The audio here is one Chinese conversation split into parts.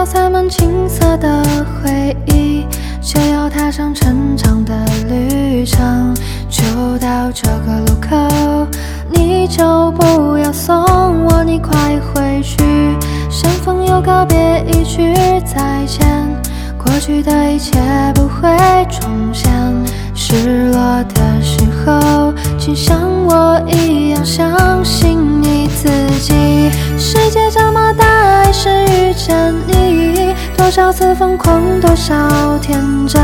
背包塞满青涩的回忆，就要踏上成长的旅程。就到这个路口，你就不要送我，你快回去。相逢又告别，一句再见，过去的一切不会重现。失落的时候，请像我一样相信你自己。世界这么大，还是遇见你，多少次疯狂，多少天真，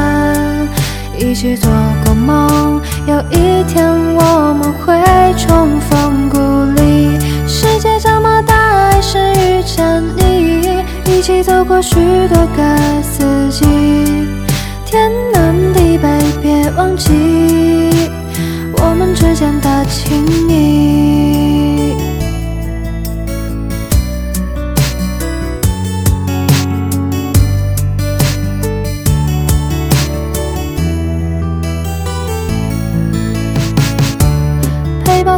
一起做过梦，有一天我们会重逢故里。世界这么大，爱是遇见你，一起走过许多个四季，天南地北，别忘记我们之间的情谊。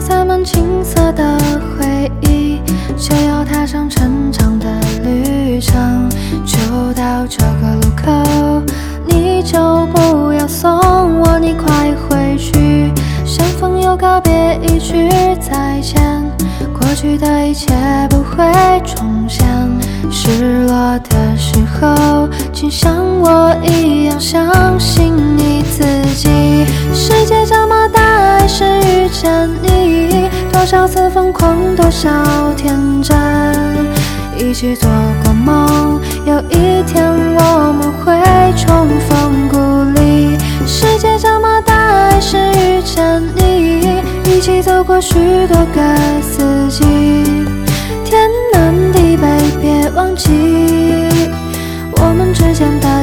塞满青涩的回忆，就要踏上成长的旅程。就到这个路口，你就不要送我，你快回去。相逢又告别，一句再见，过去的一切不会重现。失落的时候，请像我一样相多少次疯狂，多少天真，一起做过梦，有一天我们会重逢故里。世界这么大，还是遇见你，一起走过许多个四季，天南地北，别忘记我们之间的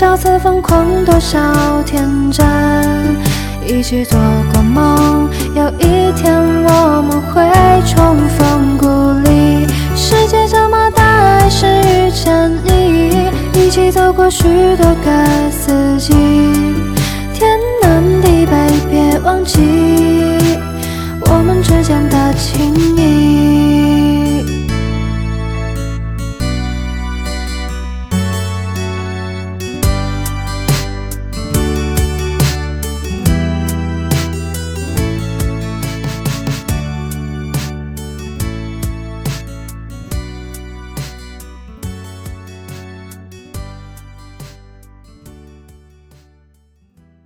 多少次疯狂多少天真一起做过梦有一天我们会重逢故里。世界这么大还是遇见你一起走过许多个